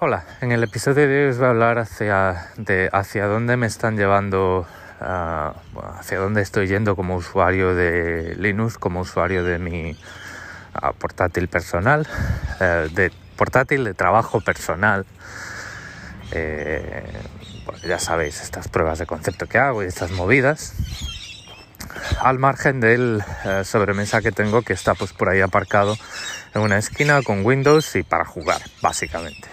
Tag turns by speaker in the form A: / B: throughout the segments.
A: Hola, en el episodio de hoy os voy a hablar hacia, de hacia dónde me están llevando, uh, hacia dónde estoy yendo como usuario de Linux, como usuario de mi uh, portátil personal, uh, de portátil de trabajo personal. Eh, ya sabéis, estas pruebas de concepto que hago y estas movidas. Al margen del eh, sobremesa que tengo que está pues por ahí aparcado en una esquina con Windows y para jugar, básicamente.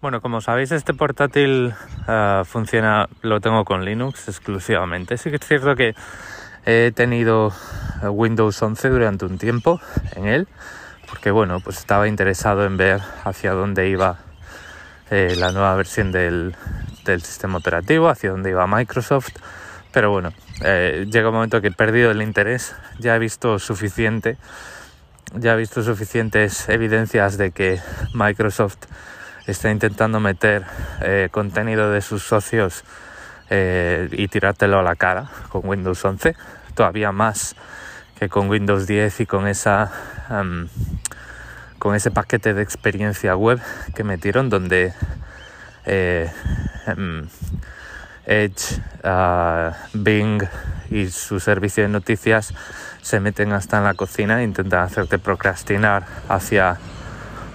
A: Bueno, como sabéis, este portátil uh, funciona, lo tengo con Linux exclusivamente. Sí que es cierto que he tenido Windows 11 durante un tiempo en él, porque bueno, pues estaba interesado en ver hacia dónde iba eh, la nueva versión del, sistema operativo, hacia dónde iba Microsoft. Pero bueno, eh, llega un momento que he perdido el interés, ya he visto suficiente, ya he visto suficientes evidencias de que Microsoft está intentando meter eh, contenido de sus socios eh, y tirártelo a la cara con Windows 11, todavía más que con Windows 10 y con esa con ese paquete de experiencia web que metieron donde um, Edge, uh, Bing y su servicio de noticias se meten hasta en la cocina e intentan hacerte procrastinar hacia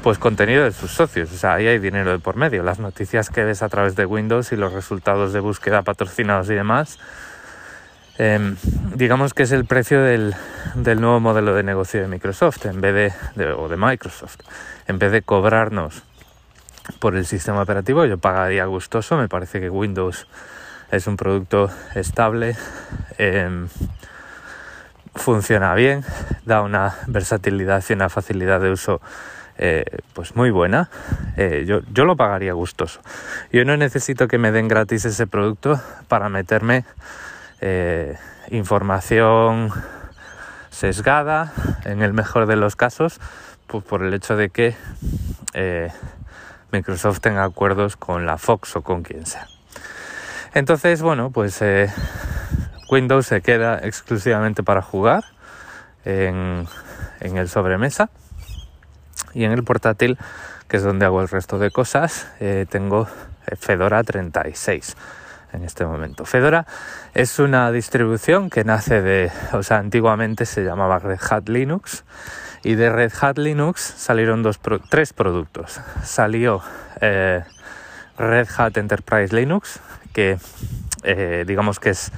A: pues contenido de sus socios. O sea, ahí hay dinero de por medio. Las noticias que ves a través de Windows y los resultados de búsqueda patrocinados y demás, eh, digamos que es el precio del, del, nuevo modelo de negocio de Microsoft en vez de, de, o de Microsoft. En vez de cobrarnos por el sistema operativo, yo pagaría gustoso. Me parece que Windows es un producto estable. Eh, funciona bien, da una versatilidad y una facilidad de uso eh, pues muy buena. Eh, yo, yo, lo pagaría gustoso. Yo no necesito que me den gratis ese producto para meterme eh, información sesgada, en el mejor de los casos, pues por el hecho de que Microsoft tenga acuerdos con la Fox o con quien sea. Entonces, bueno, pues Windows se queda exclusivamente para jugar en, el sobremesa y en el portátil, que es donde hago el resto de cosas, eh, tengo Fedora 36 en este momento. Fedora es una distribución que nace de, o sea, antiguamente se llamaba Red Hat Linux y de Red Hat Linux salieron dos, tres productos. Salió eh, Red Hat Enterprise Linux, que eh, digamos que es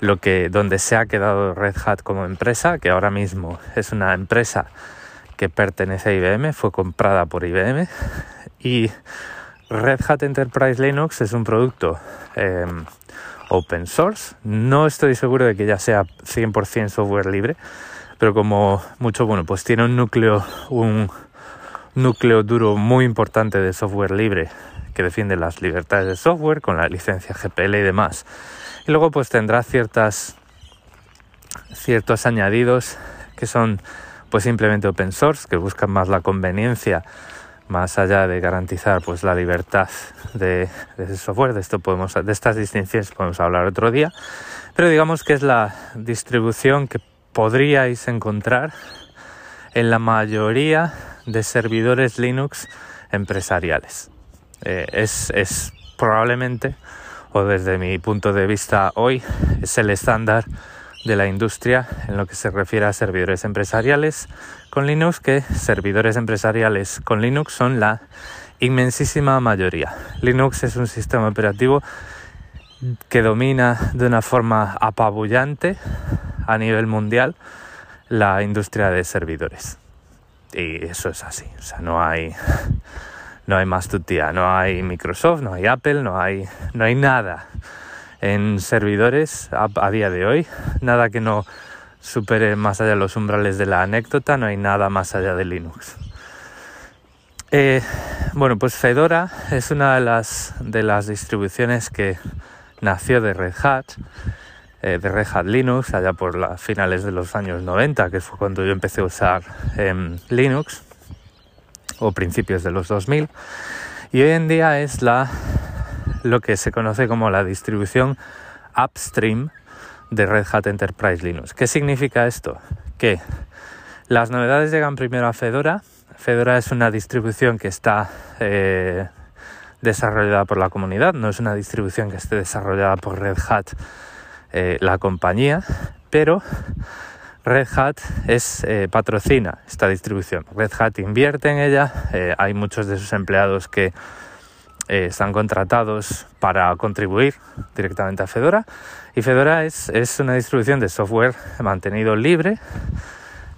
A: lo que donde se ha quedado Red Hat como empresa, que ahora mismo es una empresa que pertenece a IBM, fue comprada por IBM y Red Hat Enterprise Linux es un producto eh, open source. No estoy seguro de que ya sea 100% software libre, pero como mucho, bueno, pues tiene un núcleo, un núcleo duro muy importante de software libre que defiende las libertades de software con la licencia GPL y demás. Y luego pues tendrá ciertas ciertos añadidos que son pues simplemente open source, que buscan más la conveniencia, más allá de garantizar pues la libertad de, de software. De esto podemos, de estas distinciones podemos hablar otro día. Pero digamos que es la distribución que podríais encontrar en la mayoría de servidores Linux empresariales. Eh, es, es probablemente, o desde mi punto de vista hoy, es el estándar de la industria en lo que se refiere a servidores empresariales con Linux, que servidores empresariales con Linux son la inmensísima mayoría. Linux es un sistema operativo que domina de una forma apabullante a nivel mundial la industria de servidores. Y eso es así, o sea, no hay no hay más tutía, no hay Microsoft, no hay Apple, no hay no hay nada en servidores a, día de hoy. Nada que no supere más allá de los umbrales de la anécdota, no hay nada más allá de Linux. Eh, bueno, pues Fedora es una de las, distribuciones que nació de Red Hat, eh, de Red Hat Linux, allá por las finales de los años 90, que fue cuando yo empecé a usar eh, Linux, o principios de los 2000. Y hoy en día es la lo que se conoce como la distribución upstream de Red Hat Enterprise Linux. ¿Qué significa esto? Que las novedades llegan primero a Fedora. Fedora es una distribución que está eh, desarrollada por la comunidad, no es una distribución que esté desarrollada por Red Hat, eh, la compañía, pero Red Hat es, eh, patrocina esta distribución. Red Hat invierte en ella, hay muchos de sus empleados que están contratados para contribuir directamente a Fedora y Fedora es, es una distribución de software mantenido libre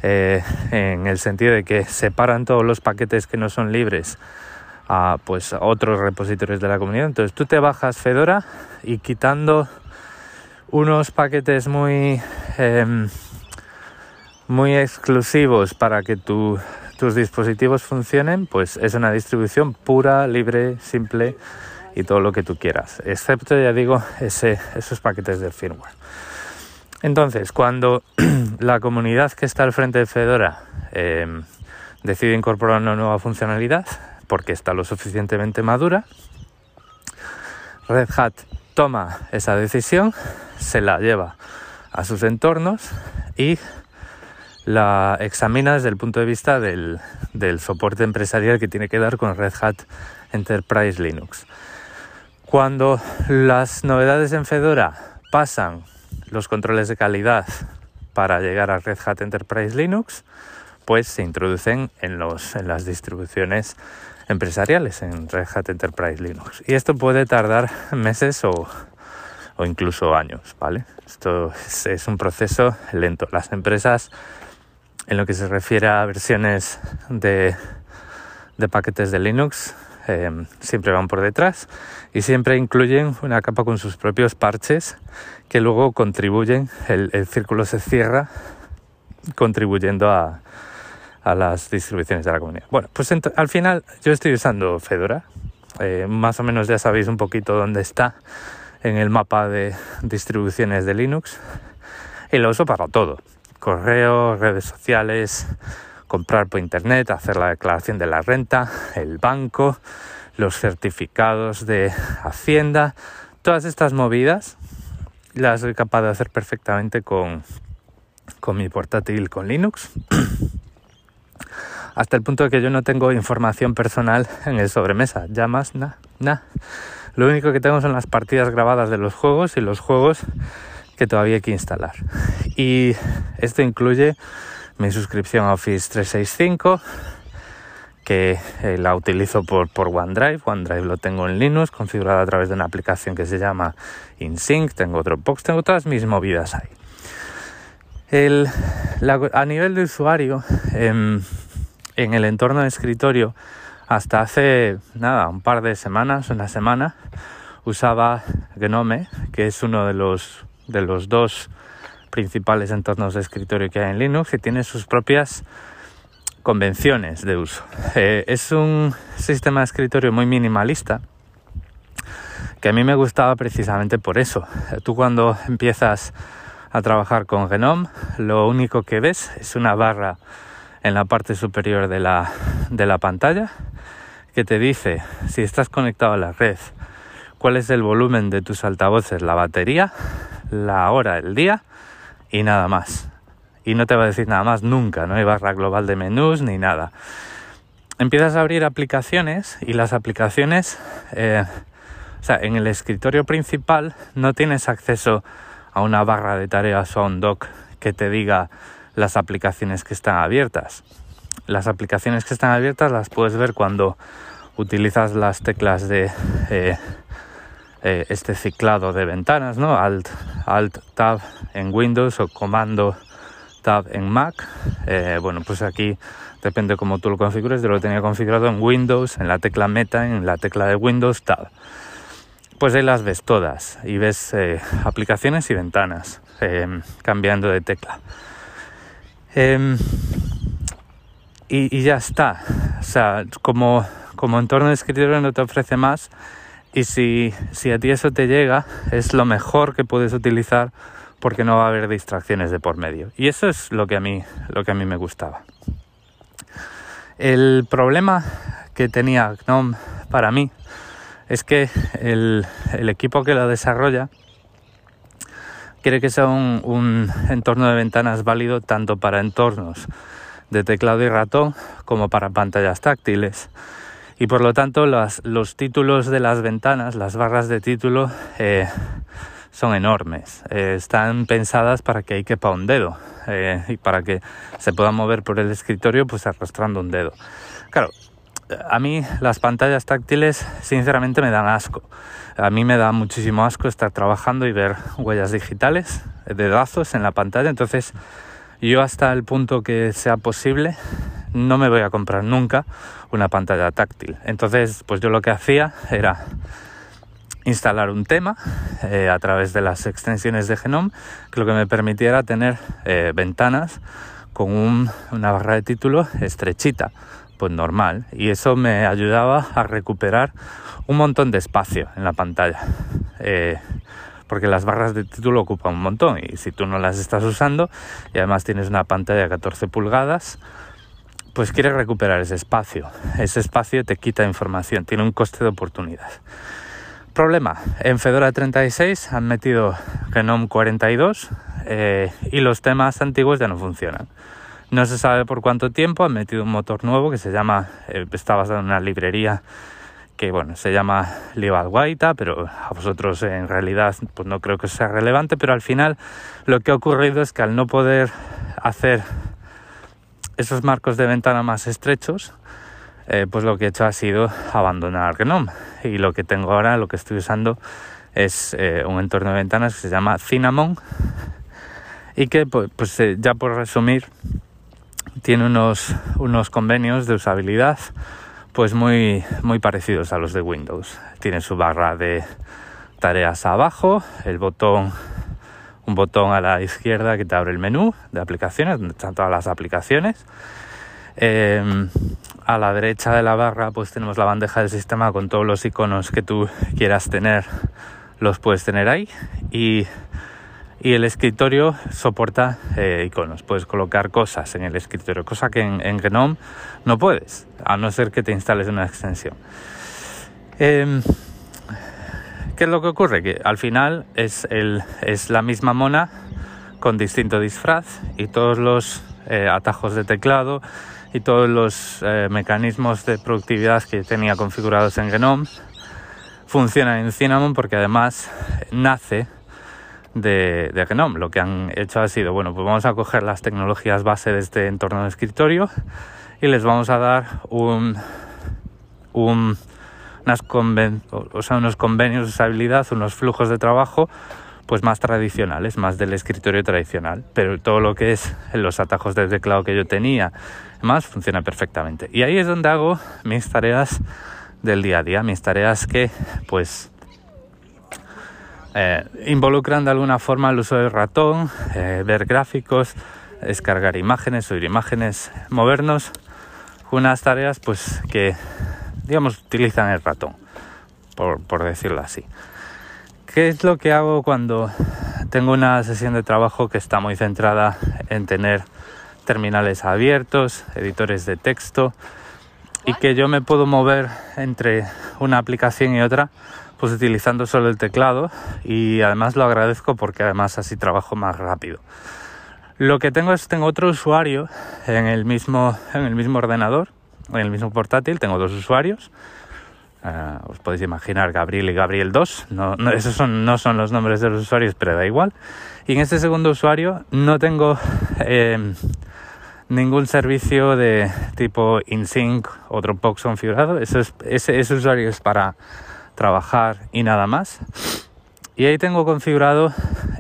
A: eh, en el sentido de que separan todos los paquetes que no son libres a pues otros repositorios de la comunidad. Entonces tú te bajas Fedora y quitando unos paquetes muy em, muy exclusivos para que tus dispositivos funcionen, pues es una distribución pura, libre, simple y todo lo que tú quieras, excepto ya digo esos paquetes de firmware. Entonces, cuando la comunidad que está al frente de Fedora eh, decide incorporar una nueva funcionalidad, porque está lo suficientemente madura, Red Hat toma esa decisión, se la lleva a sus entornos y la examina desde el punto de vista del, soporte empresarial que tiene que dar con Red Hat Enterprise Linux. Cuando las novedades en Fedora pasan los controles de calidad para llegar a Red Hat Enterprise Linux, pues se introducen en, las distribuciones empresariales en Red Hat Enterprise Linux. Y esto puede tardar meses o, incluso años, ¿vale? Esto es, un proceso lento. Las empresas, en lo que se refiere a versiones de, de paquetes de Linux, Em, siempre van por detrás y siempre incluyen una capa con sus propios parches que luego contribuyen, el, círculo se cierra contribuyendo a, las distribuciones de la comunidad. Bueno, pues al final yo estoy usando Fedora, eh, más o menos ya sabéis un poquito dónde está en el mapa de distribuciones de Linux y lo uso para todo, correo, redes sociales, comprar por internet, hacer la declaración de la renta, el banco, los certificados de Hacienda, todas estas movidas las soy capaz de hacer perfectamente con, con mi portátil con Linux. Hasta el punto de que yo no tengo información personal en el sobremesa, ya más, nada, nada. Lo único que tengo son las partidas grabadas de los juegos y los juegos que todavía hay que instalar. Y esto incluye mi suscripción a Office 365 que eh, la utilizo por, por OneDrive. OneDrive lo tengo en Linux, configurado a través de una aplicación que se llama InSync. Tengo Dropbox, tengo todas mis movidas ahí. El, a nivel de usuario, em, en el entorno de escritorio, hasta hace nada, un par de semanas, una semana, usaba Gnome, que es uno de los, de los dos principales entornos de escritorio que hay en Linux y tiene sus propias convenciones de uso. Eh, es un sistema de escritorio muy minimalista que a mí me gustaba precisamente por eso. Tú cuando empiezas a trabajar con Genome, lo único que ves es una barra en la parte superior de la, de la pantalla que te dice si estás conectado a la red, cuál es el volumen de tus altavoces, la batería, la hora, el día y nada más. Y no te va a decir nada más nunca, no hay barra global de menús ni nada. Empiezas a abrir aplicaciones y las aplicaciones, eh, o sea, en el escritorio principal no tienes acceso a una barra de tareas o a un dock que te diga las aplicaciones que están abiertas. Las aplicaciones que están abiertas las puedes ver cuando utilizas las teclas de eh, eh, este ciclado de ventanas, ¿no? Alt, Alt Tab en Windows o Comando Tab en Mac. Eh, bueno, pues aquí depende cómo tú lo configures. Yo lo tenía configurado en Windows, en la tecla Meta, en la tecla de Windows Tab. Pues ahí las ves todas y ves eh, aplicaciones y ventanas cambiando de tecla. Em, y, y, ya está. O sea, como, como entorno de escritorio no te ofrece más y si, si a ti eso te llega, es lo mejor que puedes utilizar porque no va a haber distracciones de por medio. Y eso es lo que a mí, lo que a mí me gustaba. El problema que tenía GNOME para mí es que el, el equipo que lo desarrolla quiere que sea un, entorno de ventanas válido tanto para entornos de teclado y ratón como para pantallas táctiles. Y por lo tanto los títulos de las ventanas, las barras de título, eh, son enormes. Eh, están pensadas para que ahí quepa un dedo eh, y para que se pueda mover por el escritorio pues arrastrando un dedo. Claro, a mí las pantallas táctiles sinceramente me dan asco. A mí me da muchísimo asco estar trabajando y ver huellas digitales, dedazos en la pantalla. Entonces yo hasta el punto que sea posible no me voy a comprar nunca una pantalla táctil. Entonces pues yo lo que hacía era instalar un tema eh, a través de las extensiones de Genome que lo que me permitiera tener eh, ventanas con una barra de título estrechita, pues normal, y eso me ayudaba a recuperar un montón de espacio en la pantalla. Eh, porque las barras de título ocupan un montón y si tú no las estás usando y además tienes una pantalla de 14 pulgadas, pues quieres recuperar ese espacio. Ese espacio te quita información, tiene un coste de oportunidad. Problema, en Fedora 36 han metido Genome 42 eh, y los temas antiguos ya no funcionan. No se sabe por cuánto tiempo, han metido un motor nuevo que se llama, eh, está basado en una librería que bueno, se llama Guaita, pero a vosotros en realidad pues no creo que sea relevante, pero al final lo que ha ocurrido es que al no poder hacer esos marcos de ventana más estrechos, eh, pues lo que he hecho ha sido abandonar Gnome y lo que tengo ahora, lo que estoy usando es eh, un entorno de ventanas que se llama Cinnamon y que pues, pues eh, ya por resumir tiene unos, unos convenios de usabilidad pues muy, muy parecidos a los de Windows. Tiene su barra de tareas abajo, el botón un botón a la izquierda que te abre el menú de aplicaciones, donde están todas las aplicaciones. Em, a la derecha de la barra pues tenemos la bandeja del sistema con todos los iconos que tú quieras tener, los puedes tener ahí y, el escritorio soporta eh, iconos, puedes colocar cosas en el escritorio, cosa que en, en, Gnome no puedes, a no ser que te instales una extensión. Em, ¿Qué es lo que ocurre? Que al final es, el, es la misma mona con distinto disfraz y todos los eh, atajos de teclado y todos los eh, mecanismos de productividad que tenía configurados en Genome funcionan en Cinnamon porque además nace de, de, Genome. Lo que han hecho ha sido, bueno, pues vamos a coger las tecnologías base de este entorno de escritorio y les vamos a dar un, un unas o sea, unos convenios de usabilidad, unos flujos de trabajo pues más tradicionales, más del escritorio tradicional, pero todo lo que es los atajos de teclado que yo tenía, más funciona perfectamente. Y ahí es donde hago mis tareas del día a día, mis tareas que pues eh, involucran de alguna forma el uso del ratón, eh, ver gráficos, descargar imágenes, subir imágenes, movernos, unas tareas pues que digamos utilizan el ratón, por, por decirlo así. ¿Qué es lo que hago cuando tengo una sesión de trabajo que está muy centrada en tener terminales abiertos, editores de texto y que yo me puedo mover entre una aplicación y otra pues utilizando solo el teclado y además lo agradezco porque además así trabajo más rápido. Lo que tengo es tengo otro usuario en el mismo en el mismo ordenador, en el mismo portátil, tengo dos usuarios Uh, os podéis imaginar Gabriel y Gabriel 2. No, esos son, no son los nombres de los usuarios, pero da igual. Y en este segundo usuario no tengo eh, ningún servicio de tipo InSync o Dropbox configurado. Eso es, ese, ese usuario es para trabajar y nada más. Y ahí tengo configurado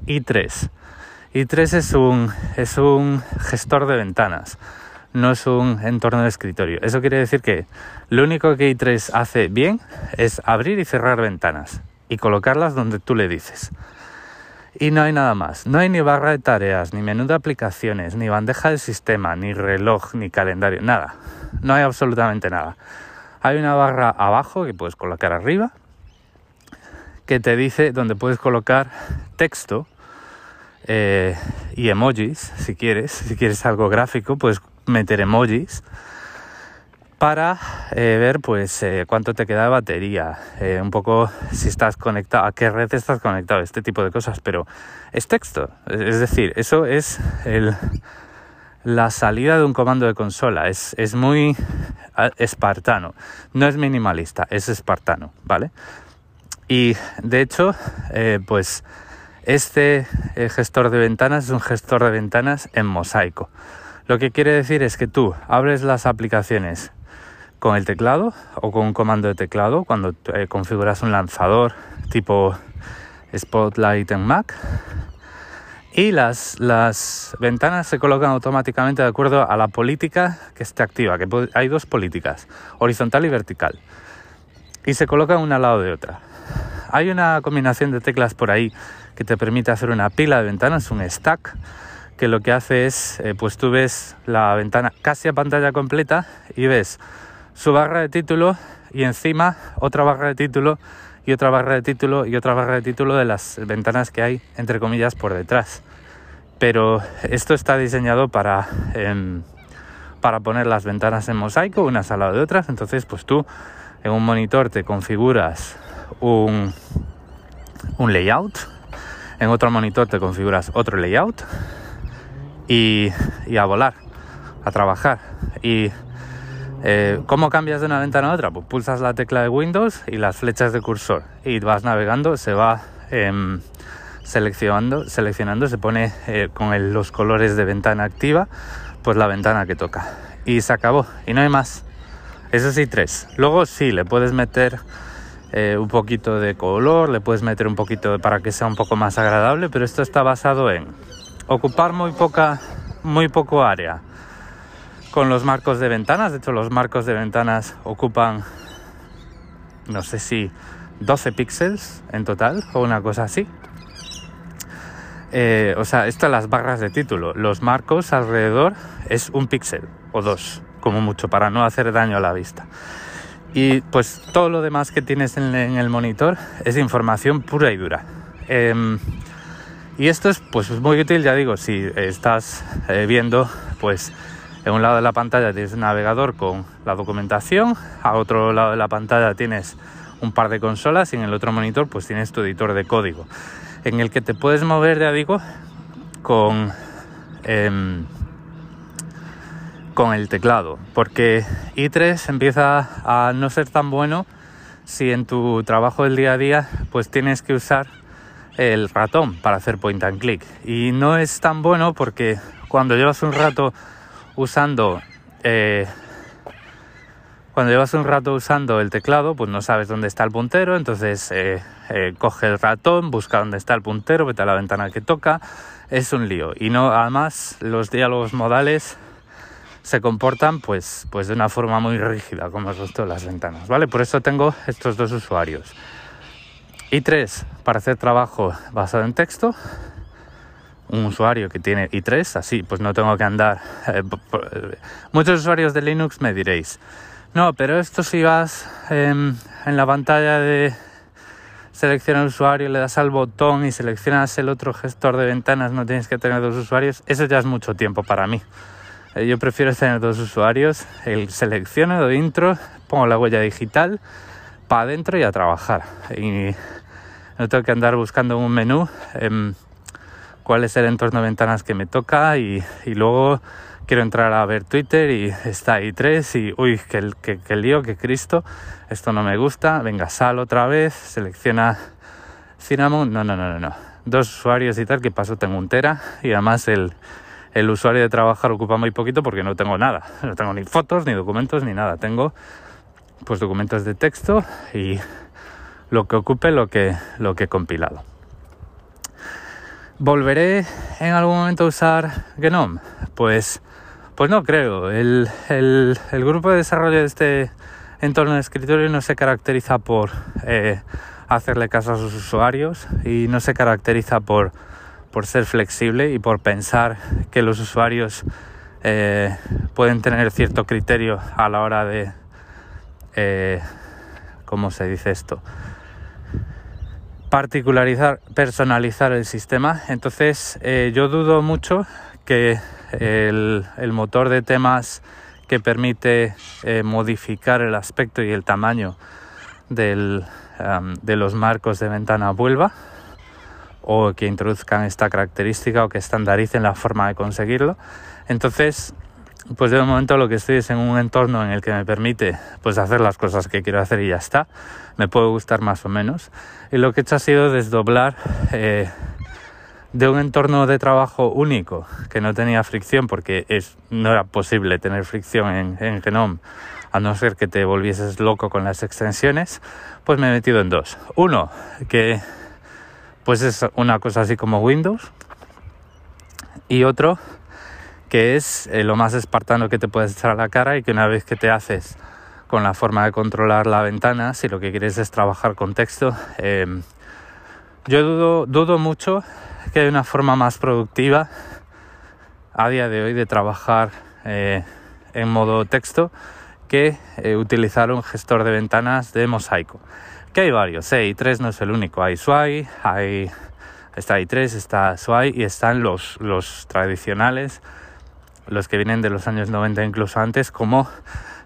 A: i3. i3 es un, es un gestor de ventanas no es un entorno de escritorio. Eso quiere decir que lo único que i3 hace bien es abrir y cerrar ventanas y colocarlas donde tú le dices. Y no hay nada más. No hay ni barra de tareas, ni menú de aplicaciones, ni bandeja de sistema, ni reloj, ni calendario, nada. No hay absolutamente nada. Hay una barra abajo que puedes colocar arriba que te dice donde puedes colocar texto eh, y emojis si quieres. Si quieres algo gráfico, puedes meter emojis. para eh, ver pues eh, cuánto te queda de batería, eh, un poco si estás conectado, a qué red estás conectado, este tipo de cosas, pero es texto, es decir, eso es la salida de un comando de consola, es, es muy espartano, no es minimalista, es espartano, ¿vale? Y de hecho, pues este gestor de ventanas es un gestor de ventanas en mosaico. Lo que quiere decir es que tú abres las aplicaciones con el teclado o con un comando de teclado cuando eh, configuras un lanzador tipo Spotlight en Mac y las, las ventanas se colocan automáticamente de acuerdo a la política que esté activa, que hay dos políticas, horizontal y vertical, y se colocan una al lado de otra. Hay una combinación de teclas por ahí que te permite hacer una pila de ventanas, un stack, que lo que hace es, eh, pues tú ves la ventana casi a pantalla completa y ves su barra de título y encima otra barra de título y otra barra de título y otra barra de título de las ventanas que hay entre comillas por detrás. Pero esto está diseñado para, em, para poner las ventanas en mosaico unas al lado de otras. Entonces pues tú en un monitor te configuras un, un layout, en otro monitor te configuras otro layout y, a volar, a trabajar. Y eh, ¿Cómo cambias de una ventana a otra? Pues pulsas la tecla de Windows y las flechas de cursor y vas navegando, se va em, seleccionando, seleccionando, se pone eh, con los colores de ventana activa, pues la ventana que toca. Y se acabó, y no hay más. Eso sí, tres. Luego sí, le puedes meter eh, un poquito de color, le puedes meter un poquito para que sea un poco más agradable, pero esto está basado en ocupar muy poca, muy poco área con los marcos de ventanas. De hecho, los marcos de ventanas ocupan, no sé si 12 píxeles en total o una cosa así. Eh, o sea, esto las barras de título. Los marcos alrededor es un píxel o dos, como mucho, para no hacer daño a la vista. Y pues todo lo demás que tienes en, el monitor es información pura y dura. Em, y esto es pues muy útil, ya digo, si estás eh, viendo pues en un lado de la pantalla tienes un navegador con la documentación, a otro lado de la pantalla tienes un par de consolas y en el otro monitor pues tienes tu editor de código en el que te puedes mover, ya digo, con, em, con el teclado, porque i3 empieza a no ser tan bueno si en tu trabajo del día a día pues tienes que usar el ratón para hacer point and click y no es tan bueno porque cuando llevas un rato usando eh, cuando llevas un rato usando el teclado, pues no sabes dónde está el puntero, entonces eh, eh, coge el ratón, busca dónde está el puntero, vete a la ventana que toca, es un lío. Y no, además los diálogos modales se comportan pues, pues de una forma muy rígida, como el resto de las ventanas, ¿vale? Por eso tengo estos dos usuarios. Y tres, para hacer trabajo basado en texto, un usuario que tiene i3, así pues no tengo que andar. Eh, muchos usuarios de Linux me diréis, no, pero esto si vas en la pantalla de seleccionar usuario, le das al botón y seleccionas el otro gestor de ventanas, no tienes que tener dos usuarios, eso ya es mucho tiempo para mí. Eh, yo prefiero tener dos usuarios, el selecciono, doy intro, pongo la huella digital, para adentro y a trabajar. Y no tengo que andar buscando un menú. Em, cuál es el entorno de ventanas que me toca y, luego quiero entrar a ver Twitter y está ahí tres y uy, que, que, que lío, que Cristo, esto no me gusta, venga, sal otra vez, selecciona Cinnamon, no, no, no, no, no, dos usuarios y tal, que paso tengo un tera y además el, el usuario de trabajar ocupa muy poquito porque no tengo nada, no tengo ni fotos, ni documentos, ni nada, tengo pues documentos de texto y lo que ocupe lo que, lo que he compilado. ¿Volveré en algún momento a usar Genome? Pues, pues no creo. El, grupo de desarrollo de este entorno de escritorio no se caracteriza por eh, hacerle caso a sus usuarios y no se caracteriza por, por ser flexible y por pensar que los usuarios eh, pueden tener cierto criterio a la hora de, eh, ¿cómo se dice esto? Particularizar, personalizar el sistema. Entonces eh, yo dudo mucho que el, motor de temas que permite eh, modificar el aspecto y el tamaño del, de los marcos de ventana vuelva o que introduzcan esta característica o que estandaricen la forma de conseguirlo. Entonces, pues de momento lo que estoy es en un entorno en el que me permite pues hacer las cosas que quiero hacer y ya está. Me puede gustar más o menos. Y lo que he hecho ha sido desdoblar eh, de un entorno de trabajo único que no tenía fricción porque es, no era posible tener fricción en, en a no ser que te volvieses loco con las extensiones, pues me he metido en dos. Uno, que pues es una cosa así como Windows. Y otro, que es eh, lo más espartano que te puedes echar a la cara y que una vez que te haces con la forma de controlar la ventana, si lo que quieres es trabajar con texto, eh, yo dudo, dudo mucho que hay una forma más productiva a día de hoy de trabajar eh, en modo texto que utilizar un gestor de ventanas de mosaico. Que hay varios, i3 no es el único, hay Sway, hay, está i3, está Sway y están los, los tradicionales los que vienen de los años 90 incluso antes, como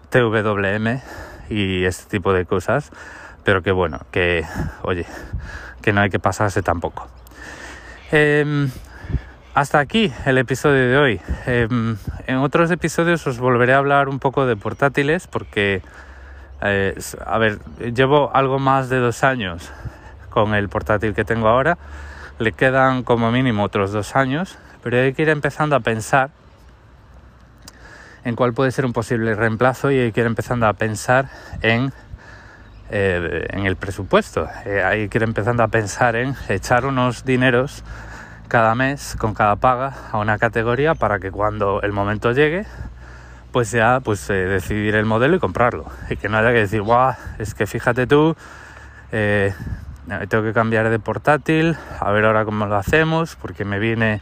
A: TWM y este tipo de cosas, pero que bueno, que oye, que no hay que pasarse tampoco. Em, hasta aquí el episodio de hoy. Em, en otros episodios os volveré a hablar un poco de portátiles porque, eh, a ver, llevo algo más de dos años con el portátil que tengo ahora. Le quedan como mínimo otros dos años, pero hay que ir empezando a pensar en cuál puede ser un posible reemplazo y hay que ir empezando a pensar en, eh, en el presupuesto. Eh, hay que empezando a pensar en echar unos dineros cada mes con cada paga a una categoría para que cuando el momento llegue pues ya pues eh, decidir el modelo y comprarlo y que no haya que decir guau es que fíjate tú tengo que cambiar de portátil a ver ahora cómo lo hacemos porque me viene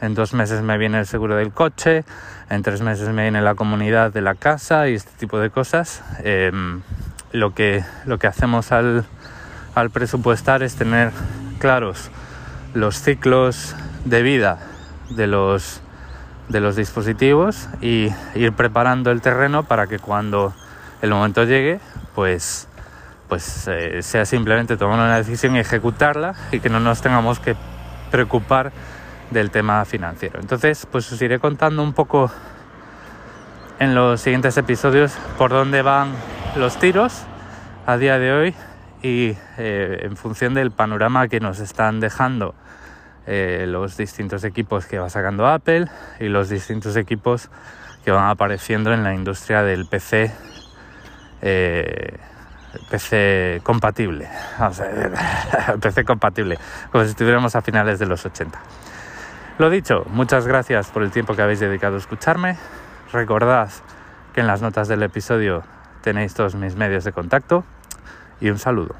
A: en dos meses me viene el seguro del coche, en tres meses me viene la comunidad de la casa y este tipo de cosas. Em, lo, que, lo que hacemos al, al presupuestar es tener claros los ciclos de vida de los, de los dispositivos y ir preparando el terreno para que cuando el momento llegue, pues, pues eh, sea simplemente tomar una decisión y ejecutarla y que no nos tengamos que preocupar del tema financiero. Entonces, pues os iré contando un poco en los siguientes episodios por dónde van los tiros a día de hoy y eh, en función del panorama que nos están dejando eh, los distintos equipos que va sacando Apple y los distintos equipos que van apareciendo en la industria del PC eh, PC compatible PC compatible como si estuviéramos a finales de los 80 lo dicho, muchas gracias por el tiempo que habéis dedicado a escucharme. Recordad que en las notas del episodio tenéis todos mis medios de contacto y un saludo.